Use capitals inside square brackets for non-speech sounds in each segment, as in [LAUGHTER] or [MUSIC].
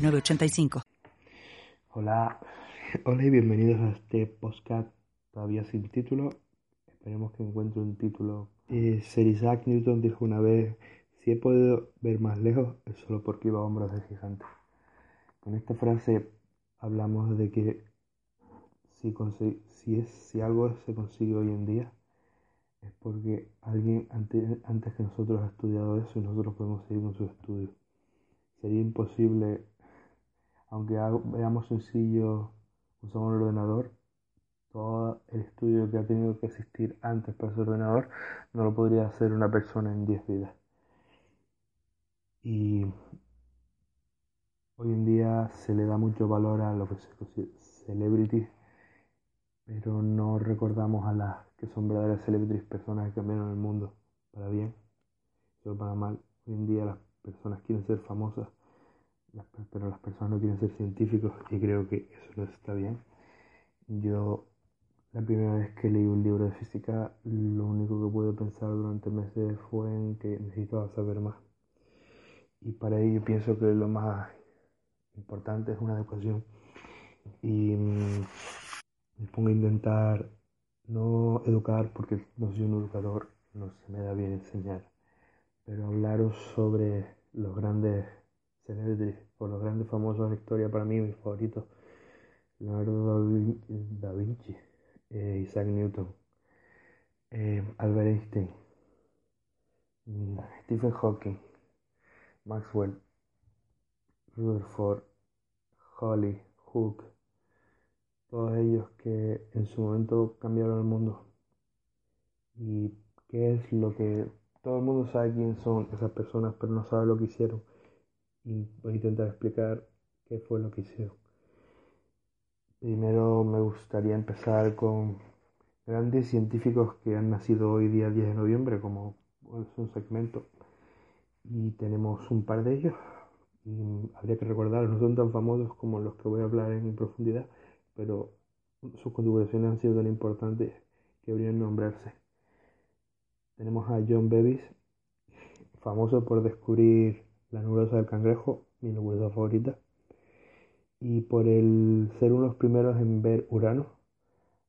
906985. Hola, [LAUGHS] hola y bienvenidos a este podcast todavía sin título. Esperemos que encuentre un título. Eh, Sir Isaac Newton dijo una vez, si he podido ver más lejos es solo porque iba a hombros de gigante. Con esta frase hablamos de que si, algo se consigue hoy en día es porque alguien antes, antes que nosotros ha estudiado eso y nosotros podemos seguir con su estudio. Sería imposible, aunque veamos sencillo usar un ordenador, todo el estudio que ha tenido que existir antes para ese ordenador no lo podría hacer una persona en 10 vidas. Y hoy en día se le da mucho valor a lo que se considera celebrities, pero no recordamos a las que son verdaderas celebrities, personas que cambiaron el mundo para bien, o para mal. Hoy en día las personas quieren ser famosas, pero las personas no quieren ser científicos y creo que eso no está bien. Yo la primera vez que leí un libro de física, lo único que pude pensar durante meses fue en que necesitaba saber más. Y para ello pienso que lo más importante es una educación. Y mm, me pongo a intentar no educar porque no soy un educador, no se me da bien enseñar, pero hablaros sobre los grandes o los grandes famosos de la historia, para mí mis favoritos, Leonardo da Vinci, eh, Isaac Newton, eh, Albert Einstein, mm, Stephen Hawking, Maxwell, Rutherford, Holly, Hook, todos ellos que en su momento cambiaron el mundo. Y qué es lo que todo el mundo sabe quién son esas personas, pero no sabe lo que hicieron. Voy a intentar explicar qué fue lo que hicieron. Primero me gustaría empezar con grandes científicos que han nacido hoy día 10 de noviembre, como es un segmento. Y tenemos un par de ellos. Y habría que recordar, no son tan famosos como los que voy a hablar en profundidad, pero sus contribuciones han sido tan importantes que habrían nombrarse. Tenemos a John Bevis, famoso por descubrir la nebulosa del cangrejo, mi nebulosa favorita, y por el ser uno de los primeros en ver Urano,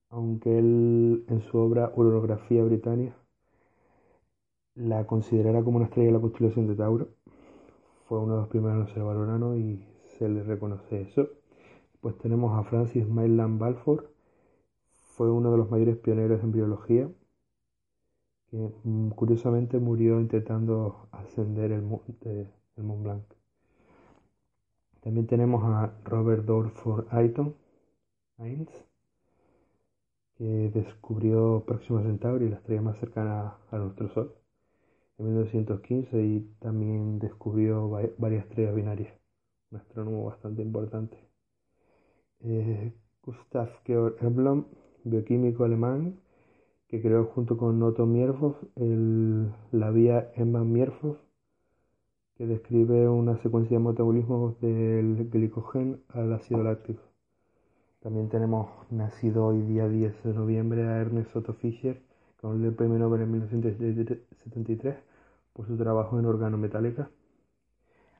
aunque él en su obra Uranografía Britannia la considerara como una estrella de la constelación de Tauro. Fue uno de los primeros en observar Urano y se le reconoce eso pues tenemos a Francis Maitland Balfour, fue uno de los mayores pioneros en biología, que mm, curiosamente murió intentando ascender el monte Mont Blanc. También tenemos a Robert Dorford Ayton, que descubrió Próxima Centauri, la estrella más cercana a nuestro Sol, en 1915 y también descubrió varias estrellas binarias, un astrónomo bastante importante eh, Gustav Georg Eblom, bioquímico alemán, que creó junto con Otto Mierhoff la vía Emma-Mierhoff, que describe una secuencia de metabolismo del glicogén al ácido láctico. También tenemos nacido hoy día 10 de noviembre a Ernest Otto Fischer, con el premio Nobel en 1973 por su trabajo en organometálica.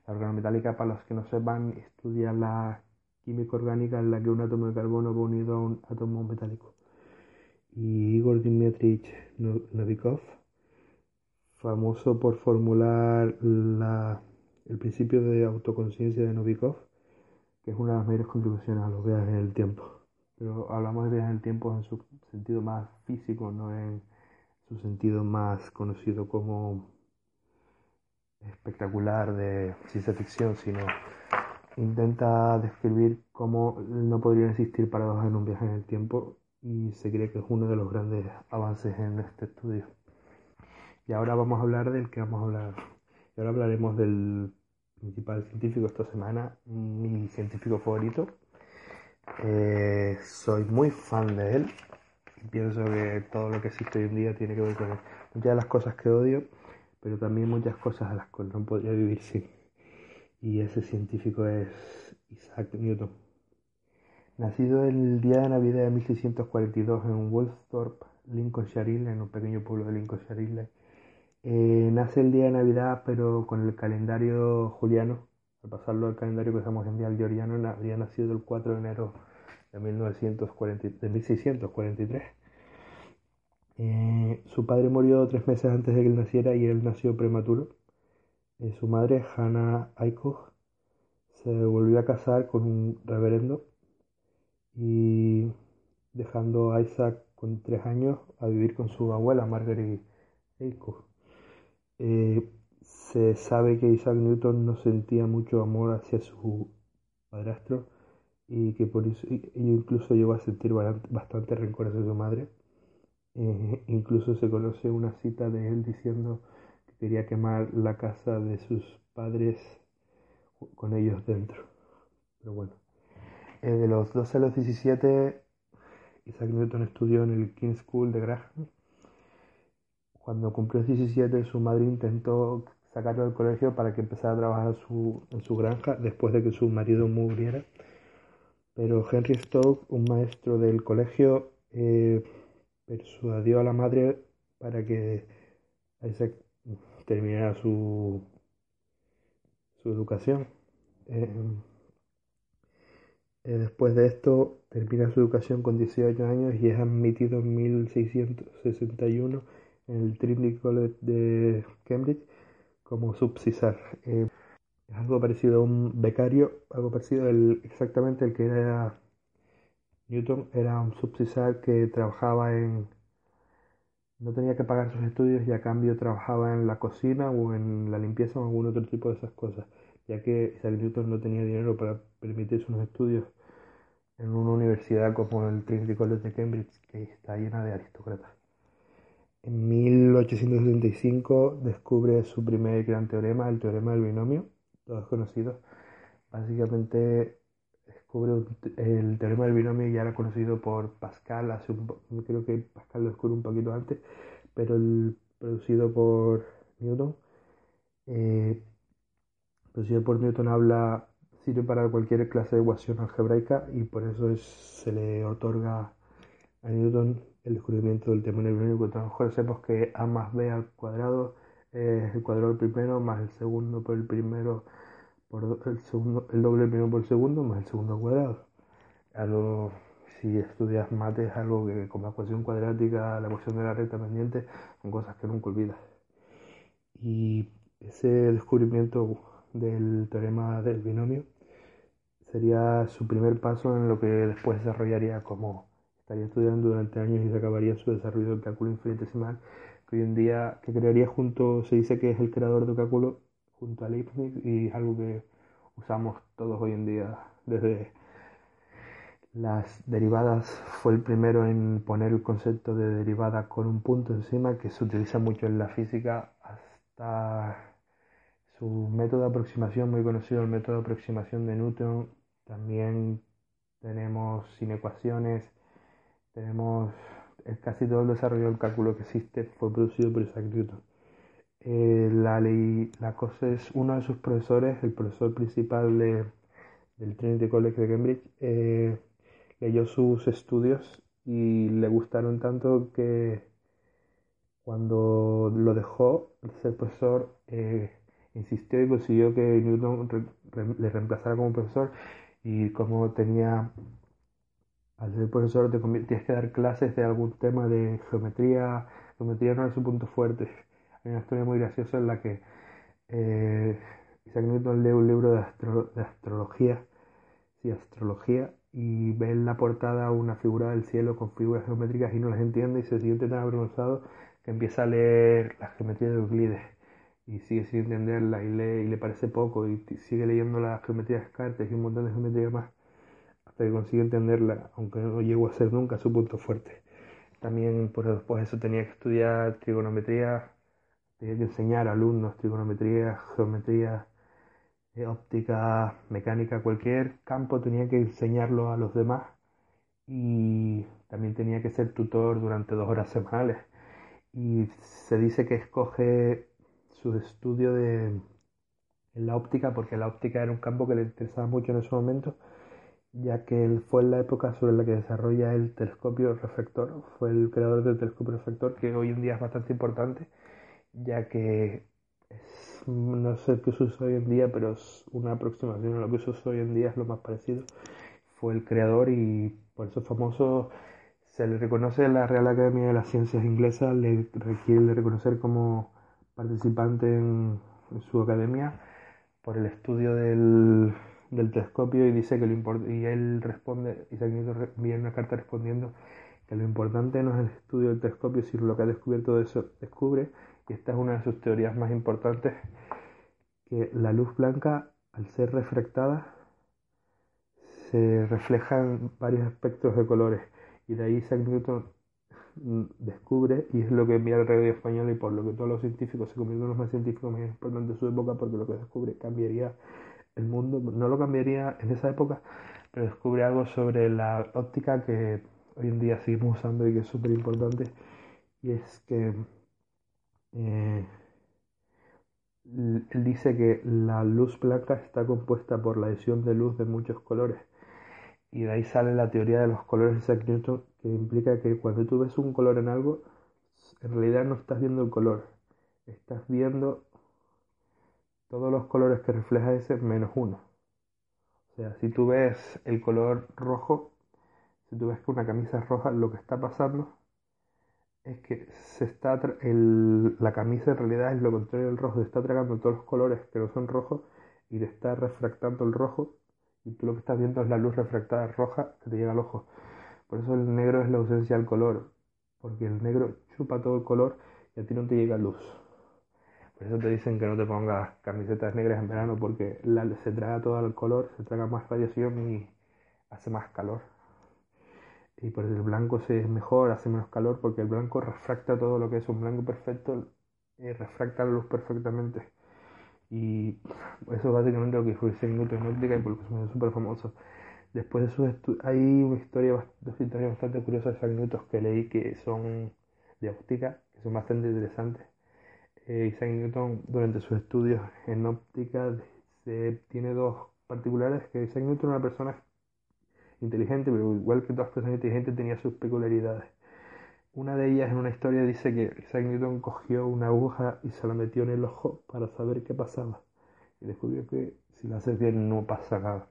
La organometálica, para los que no sepan, estudia la química orgánica en la que un átomo de carbono va unido a un átomo metálico. Y Igor Dmitrich Novikov, famoso por formular el principio de autoconciencia de Novikov, que es una de las mayores contribuciones a los viajes en el tiempo. Pero hablamos de viajes en el tiempo en su sentido más físico, no en su sentido más conocido como espectacular de ciencia ficción, sino intenta describir cómo no podrían existir paradojas en un viaje en el tiempo y se cree que es uno de los grandes avances en este estudio. Y ahora vamos a hablar del que vamos a hablar. Y ahora hablaremos del principal científico esta semana, mi científico favorito. Eh, soy muy fan de él pienso que todo lo que existe hoy en día tiene que ver con él. Muchas de las cosas que odio, pero también muchas cosas a las cuales no podría vivir sin. Y ese científico es Isaac Newton. Nacido el día de Navidad de 1642 en Woolsthorpe, Lincolnshire, en un pequeño pueblo de Lincolnshire, eh, nace el día de Navidad, pero con el calendario juliano. Al pasarlo al calendario que usamos en día el georgiano, había nacido el 4 de enero de, 1940, de 1643. Eh, su padre murió tres meses antes de que él naciera y él nació prematuro. Eh, su madre, Hannah Aycock, se volvió a casar con un reverendo y dejando a Isaac con tres años a vivir con su abuela, Margaret Aycock. Eh, se sabe que Isaac Newton no sentía mucho amor hacia su padrastro y que por eso incluso llegó a sentir bastante rencor hacia su madre. Eh, incluso se conoce una cita de él diciendo que quería quemar la casa de sus padres con ellos dentro. Pero bueno, eh, de los 12 a los 17, Isaac Newton estudió en el King's School de Graham cuando cumplió 17, su madre intentó sacarlo del colegio para que empezara a trabajar en su granja después de que su marido muriera. Pero Henry Stoke, un maestro del colegio, eh, persuadió a la madre para que terminara su, educación. Eh, eh, después de esto, termina su educación con 18 años y es admitido en 1661 en el Trinity College de Cambridge como subcisar. Eh, es algo parecido a un becario, algo parecido exactamente el que era Newton, era un subcisar que trabajaba en... no tenía que pagar sus estudios y a cambio trabajaba en la cocina o en la limpieza o algún otro tipo de esas cosas, ya que Isaac Newton no tenía dinero para permitirse unos estudios en una universidad como el Trinity College de Cambridge, que está llena de aristócratas. En 1865 descubre su primer gran teorema, el teorema del binomio, todos conocidos. Básicamente descubre el teorema del binomio ya era conocido por Pascal, hace un, creo que Pascal lo descubre un poquito antes, pero el producido por Newton. Eh, producido por Newton habla, sirve para cualquier clase de ecuación algebraica y por eso se le otorga a Newton el descubrimiento del tema lo mejor sabemos que a más b al cuadrado es el cuadrado del primero más el segundo por el primero por el segundo el doble primero por el segundo más el segundo cuadrado. Algo si estudias mates algo que como la ecuación cuadrática la ecuación de la recta pendiente son cosas que nunca olvidas. Y ese descubrimiento del teorema del binomio sería su primer paso en lo que después desarrollaría como estaría estudiando durante años y se acabaría su desarrollo del cálculo infinitesimal, que hoy en día, que crearía junto, se dice que es el creador del cálculo junto a Leibniz y es algo que usamos todos hoy en día. Desde las derivadas fue el primero en poner el concepto de derivada con un punto encima que se utiliza mucho en la física hasta su método de aproximación muy conocido el método de aproximación de Newton. También tenemos sin ecuaciones tenemos casi todo el desarrollo del cálculo que existe fue producido por Isaac Newton. Eh, la, ley, la cosa es uno de sus profesores, el profesor principal de, del Trinity College de Cambridge, eh, leyó sus estudios y le gustaron tanto que cuando lo dejó, el profesor eh, insistió y consiguió que Newton le reemplazara como profesor y como tenía al ser profesor te tienes que dar clases de algún tema de geometría. Geometría no es su punto fuerte. Hay una historia muy graciosa en la que eh, Isaac Newton lee un libro de, astrología, sí, astrología, y ve en la portada una figura del cielo con figuras geométricas y no las entiende y se siente tan avergonzado que empieza a leer la geometría de Euclides y sigue sin entenderla y, lee, y le parece poco y sigue leyendo la geometría de Descartes y un montón de geometría más hasta que consigue entenderla, aunque no llegó a ser nunca su punto fuerte. También por después eso tenía que estudiar trigonometría, tenía que enseñar a alumnos trigonometría, geometría, eh, óptica, mecánica, cualquier campo tenía que enseñarlo a los demás y también tenía que ser tutor durante dos horas semanales. Y se dice que escoge su estudio de, en la óptica porque la óptica era un campo que le interesaba mucho en ese momento ya que él fue en la época sobre la que desarrolla el telescopio reflector, fue el creador del telescopio reflector que hoy en día es bastante importante, ya que no sé qué se usa hoy en día, pero es una aproximación a lo que se usa hoy en día, es lo más parecido. Fue el creador y por eso es famoso. Se le reconoce en la Real Academia de las Ciencias Inglesas, le requiere reconocer como participante en su academia por el estudio del del telescopio y dice que lo y él responde, Isaac Newton envía una carta respondiendo que lo importante no es el estudio del telescopio, sino lo que ha descubierto de eso descubre, y esta es una de sus teorías más importantes, que la luz blanca, al ser refractada, se reflejan varios espectros de colores, y de ahí Isaac Newton descubre, y es lo que envía el radio español y por lo que todos los científicos se convierten en los más científicos más importantes de su época, porque lo que descubre cambiaría el mundo, no lo cambiaría en esa época, pero descubre algo sobre la óptica que hoy en día seguimos usando y que es súper importante, y es que eh, él dice que la luz blanca está compuesta por la adición de luz de muchos colores. Y de ahí sale la teoría de los colores de Isaac Newton, que implica que cuando tú ves un color en algo, en realidad no estás viendo el color, estás viendo todos los colores que refleja ese menos uno. O sea, si tú ves el color rojo, si tú ves que una camisa es roja, lo que está pasando es que se está la camisa en realidad es lo contrario del rojo, está tragando todos los colores que no son rojos y le está refractando el rojo y tú lo que estás viendo es la luz refractada roja que te llega al ojo. Por eso el negro es la ausencia del color, porque el negro chupa todo el color y a ti no te llega luz. Por eso te dicen que no te pongas camisetas negras en verano porque se traga todo el color, se traga más radiación y hace más calor. Y por eso el blanco se es mejor, hace menos calor porque el blanco refracta todo lo que es un blanco perfecto, refracta la luz perfectamente. Y eso es básicamente lo que fue en óptica y por eso es súper famoso. Después de eso hay una historia, dos historias bastante curiosas de minutos que leí que son de óptica, que son bastante interesantes Isaac Newton durante sus estudios en óptica tiene dos particulares, que Isaac Newton era una persona inteligente, pero igual que todas las personas inteligentes tenía sus peculiaridades. Una de ellas en una historia dice que Isaac Newton cogió una aguja y se la metió en el ojo para saber qué pasaba. Y descubrió que si lo haces bien no pasa nada.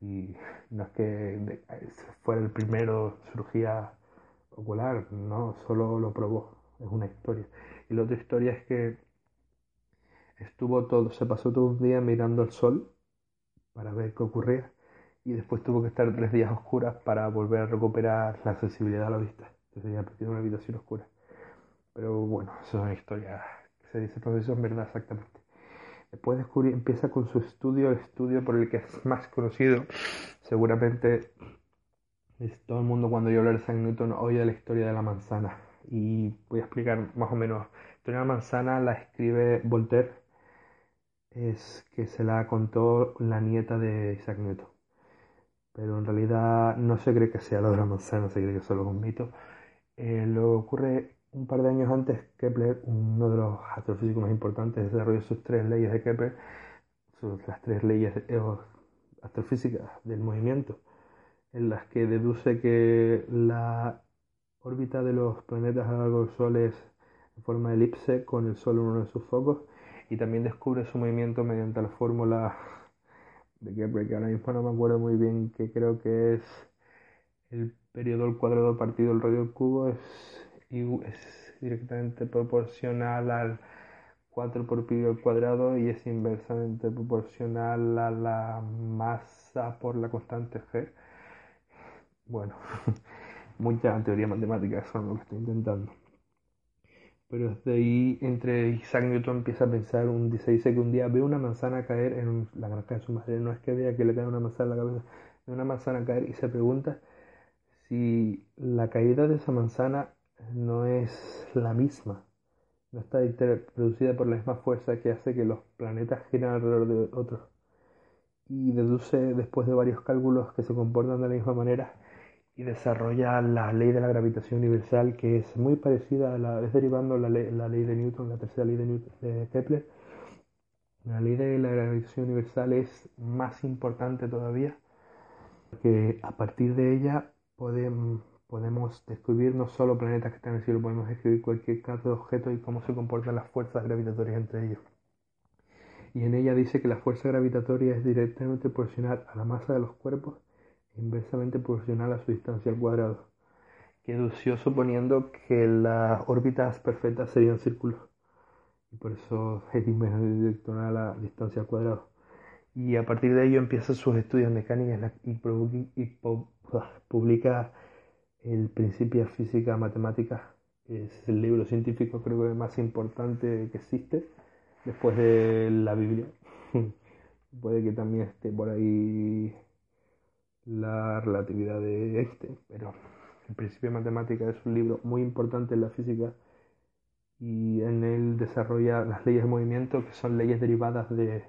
Y no es que fuera el primero cirugía ocular, no, solo lo probó. Es una historia. Y la otra historia es que estuvo todo, se pasó todo un día mirando al sol para ver qué ocurría y después tuvo que estar tres días oscuras para volver a recuperar la sensibilidad a la vista. Entonces ya perdido una habitación oscura. Pero bueno, eso es una historia que se dice profesor, en verdad exactamente. Después descubrir, empieza con su estudio, el estudio por el que es más conocido. Seguramente es todo el mundo cuando yo hablo de San Newton oye la historia de la manzana y voy a explicar más o menos. Historia de la manzana la escribe Voltaire, es que se la contó la nieta de Isaac Newton. Pero en realidad no se cree que sea la de la manzana, se cree que solo es un mito. Eh, lo ocurre un par de años antes, Kepler, uno de los astrofísicos más importantes, desarrolló sus tres leyes de Kepler, sus, las tres leyes astrofísicas del movimiento, en las que deduce que la órbita de los planetas a lo largo del Sol es en forma de elipse con el Sol en uno de sus focos y también descubre su movimiento mediante la fórmula de Kepler, que ahora mismo no me acuerdo muy bien, que creo que es el periodo al cuadrado partido el radio al cubo es, es directamente proporcional al 4 por pi al cuadrado y es inversamente proporcional a la masa por la constante g. Bueno, [LAUGHS] mucha teoría matemática, eso es lo que estoy intentando. Pero desde ahí, entre Isaac Newton empieza a pensar, un, se dice que un día ve una manzana caer en la granja de su madre, no es que vea que le cae una manzana en la cabeza, ve una manzana caer y se pregunta si la caída de esa manzana no es la misma, no está producida por la misma fuerza que hace que los planetas giren alrededor de otros. y deduce después de varios cálculos que se comportan de la misma manera y desarrolla la ley de la gravitación universal que es muy parecida a la, es derivando la ley, de Newton, la tercera ley de, Newton, de Kepler. La ley de la gravitación universal es más importante todavía porque a partir de ella podemos, podemos descubrir no solo planetas que están en el cielo, podemos describir cualquier clase de objeto y cómo se comportan las fuerzas gravitatorias entre ellos y en ella dice que la fuerza gravitatoria es directamente proporcional a la masa de los cuerpos inversamente proporcional a su distancia al cuadrado, que dedució suponiendo que las órbitas perfectas serían círculos y por eso es direccional a la distancia al cuadrado. Y a partir de ello empieza sus estudios mecánicos y, y publica el Principia Física Matemática. Es el libro científico creo que más importante que existe después de la Biblia. [LAUGHS] Puede que también esté por ahí la relatividad de este, pero el principio de matemática es un libro muy importante en la física y en él desarrolla las leyes de movimiento que son leyes derivadas de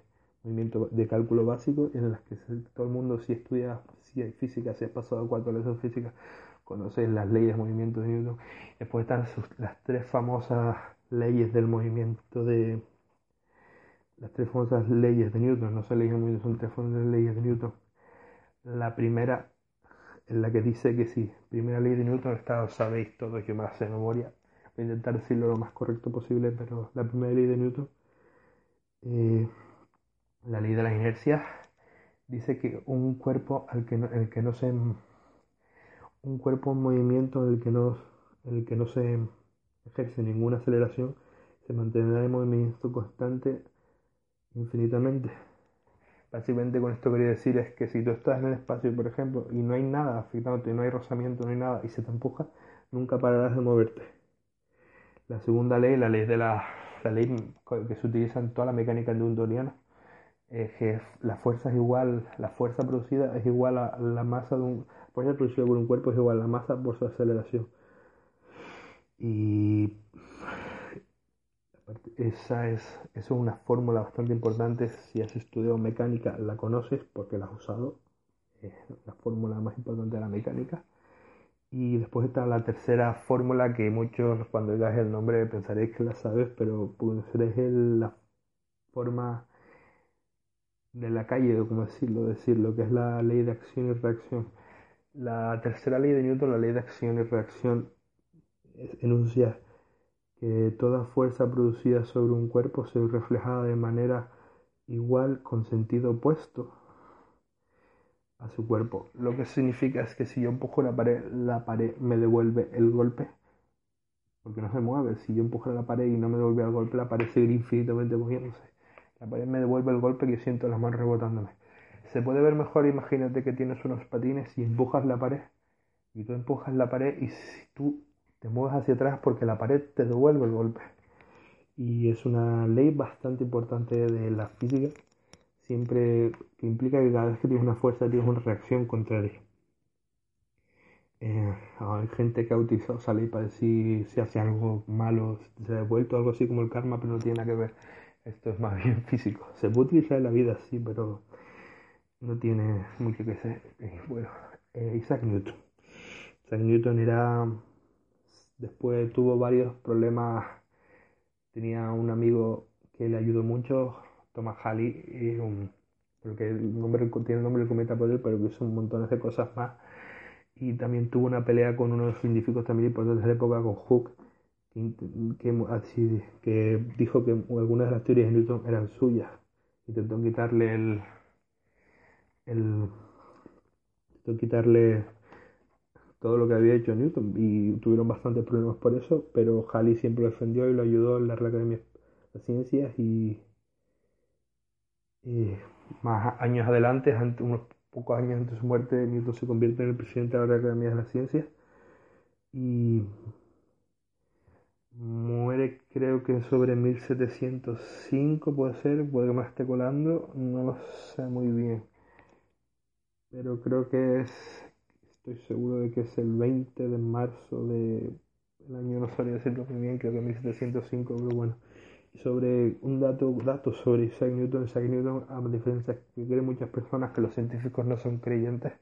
movimiento de cálculo básico en las que todo el mundo si estudia si hay física, si has pasado cuatro de física, conoces las leyes de movimiento de Newton. Después están las tres famosas leyes del movimiento de las tres famosas leyes de Newton, no son leyes de Newton, son tres famosas leyes de Newton. La primera es la que dice que sí, primera ley de Newton, esta sabéis todos, yo me la sé de memoria, voy a intentar decirlo lo más correcto posible, pero la primera ley de Newton, eh, la ley de las inercias, dice que un cuerpo al que no, el que no se un cuerpo en movimiento en el que no, en el que no se ejerce ninguna aceleración se mantendrá en movimiento constante infinitamente. Básicamente con esto quería decir es que si tú estás en el espacio, por ejemplo, y no hay nada afectándote, no hay rozamiento, no hay nada, y se te empuja, nunca pararás de moverte. La segunda ley, la ley de la, la ley que se utiliza en toda la mecánica newtoniana, es que la fuerza es igual, la fuerza producida es igual a la masa de un, fuerza producida por un cuerpo es igual a la masa por su aceleración. Y esa es, es una fórmula bastante importante. Si has estudiado mecánica, la conoces porque la has usado. Es la fórmula más importante de la mecánica. Y después está la tercera fórmula que muchos cuando digas el nombre pensaréis que la sabes, pero es la forma de la calle, o como decirlo, decirlo, que es la ley de acción y reacción. La tercera ley de Newton, la ley de acción y reacción, enuncia que toda fuerza producida sobre un cuerpo se ve reflejada de manera igual con sentido opuesto a su cuerpo. Lo que significa es que si yo empujo la pared, la pared me devuelve el golpe, porque no se mueve. Si yo empujo la pared y no me devuelve el golpe, la pared sigue infinitamente moviéndose. La pared me devuelve el golpe que siento las manos rebotándome. Se puede ver mejor, imagínate que tienes unos patines y empujas la pared. Y tú empujas la pared y si tú te mueves hacia atrás porque la pared te devuelve el golpe. Y es una ley bastante importante de la física, siempre que implica que cada vez que tienes una fuerza tienes una reacción contraria. Eh, hay gente que ha utilizado esa ley para decir si hace algo malo, se ha devuelto algo así como el karma, pero no tiene nada que ver. Esto es más [LAUGHS] bien físico. Se puede utilizar en la vida, sí, pero no tiene mucho que ser. Eh, bueno, eh, Isaac Newton. Isaac Newton era Después tuvo varios problemas. Tenía un amigo que le ayudó mucho, Thomas Halley, un, porque el nombre, tiene nombre del cometa él, pero que hizo un montón de cosas más. Y también tuvo una pelea con uno de los científicos también importantes de la época, con Hooke, que, así, que dijo que algunas de las teorías de Newton eran suyas. Intentó quitarle el, el intentó quitarle todo lo que había hecho Newton y tuvieron bastantes problemas por eso, pero Halley siempre lo defendió y lo ayudó en la Real Academia de Ciencias y, más años adelante, unos pocos años antes de su muerte, Newton se convierte en el presidente de la Real Academia de las Ciencias y muere creo que sobre 1705 puede ser, puede que me esté colando, no lo sé muy bien, pero creo que es Estoy seguro de que es el 20 de marzo del año, no sabría decirlo muy bien, creo que 1705, pero bueno, sobre un dato, dato sobre Isaac Newton, Isaac Newton, a diferencia que creen muchas personas que los científicos no son creyentes,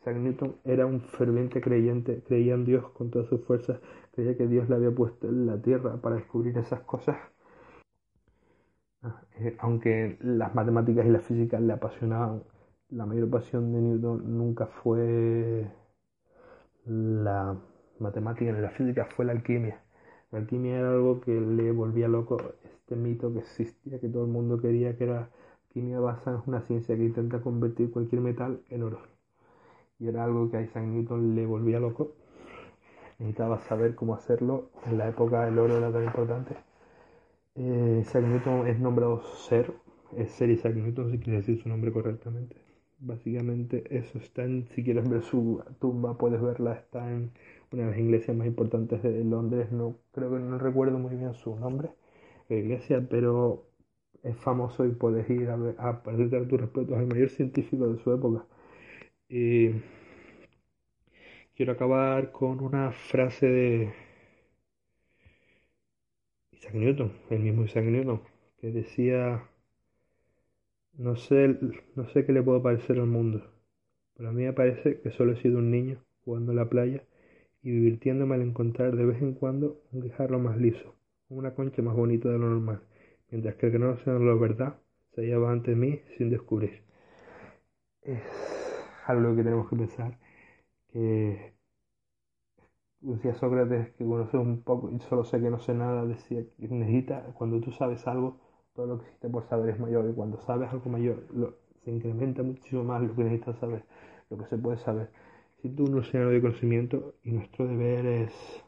Isaac Newton era un ferviente creyente, creía en Dios con todas sus fuerzas, creía que Dios le había puesto en la tierra para descubrir esas cosas. Ah, eh, aunque las matemáticas y la física le apasionaban, la mayor pasión de Newton nunca fue la matemática ni la física, fue la alquimia. La alquimia era algo que le volvía loco este mito que existía, que todo el mundo quería, que era alquimia basada en una ciencia que intenta convertir cualquier metal en oro. Y era algo que a Isaac Newton le volvía loco. Necesitaba saber cómo hacerlo. En la época el oro era tan importante. Eh, Isaac Newton es nombrado ser, es ser Isaac Newton si quiere decir su nombre correctamente. Básicamente eso está en, si quieres ver su tumba puedes verla, está en una de las iglesias más importantes de Londres, no creo que no recuerdo muy bien su nombre, la iglesia, pero es famoso y puedes ir a, ver, a perder tu respeto al mayor científico de su época. Y quiero acabar con una frase de Isaac Newton, el mismo Isaac Newton, que decía, no sé, no sé qué le puedo parecer al mundo, pero a mí me parece que solo he sido un niño jugando en la playa y divirtiéndome al encontrar de vez en cuando un guijarro más liso, una concha más bonita de lo normal, mientras que el que no sea la verdad se hallaba ante mí sin descubrir. Es algo que tenemos que pensar, que decía Sócrates que conoce un poco y solo sé que no sé nada, decía que cuando tú sabes algo, todo lo que existe por saber es mayor, y cuando sabes algo mayor, se incrementa muchísimo más lo que necesitas saber, lo que se puede saber. Tú un océano de conocimiento y nuestro deber es,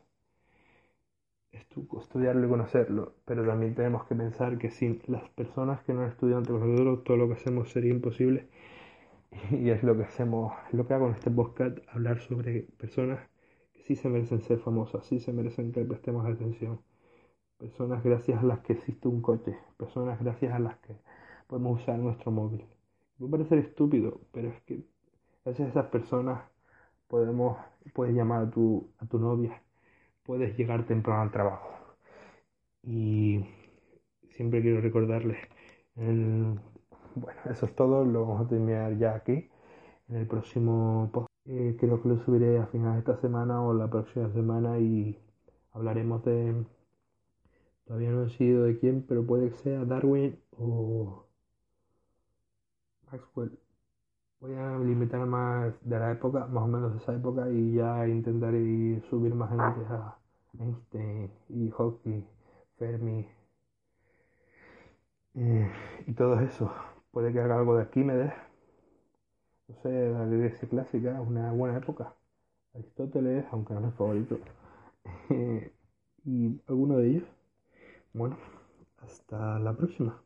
estudiarlo y conocerlo, pero también tenemos que pensar que sin las personas que no han estudiado con nosotros, todo lo que hacemos sería imposible. [LAUGHS] Y es lo que hacemos, lo que hago en este podcast, hablar sobre personas que sí se merecen ser famosas, sí se merecen que prestemos atención, personas gracias a las que existe un coche, personas gracias a las que podemos usar nuestro móvil. Puede parecer estúpido, pero es que gracias a esas personas podemos, puedes llamar a tu, a tu novia, puedes llegar temprano al trabajo. Y siempre quiero recordarles, bueno, eso es todo, lo vamos a terminar ya aquí. En el próximo post, eh, creo que lo subiré a final de esta semana o la próxima semana y hablaremos de, todavía no he decidido de quién, pero puede que sea Darwin o Maxwell Voy a limitar más de la época, más o menos de esa época, y ya intentaré subir más gente a Einstein y Hawking, Fermi eh, y todo eso. Puede que haga algo de Arquímedes, no sé, la Grecia clásica, una buena época. Aristóteles, aunque no es mi favorito. [LAUGHS] y alguno de ellos. Bueno, hasta la próxima.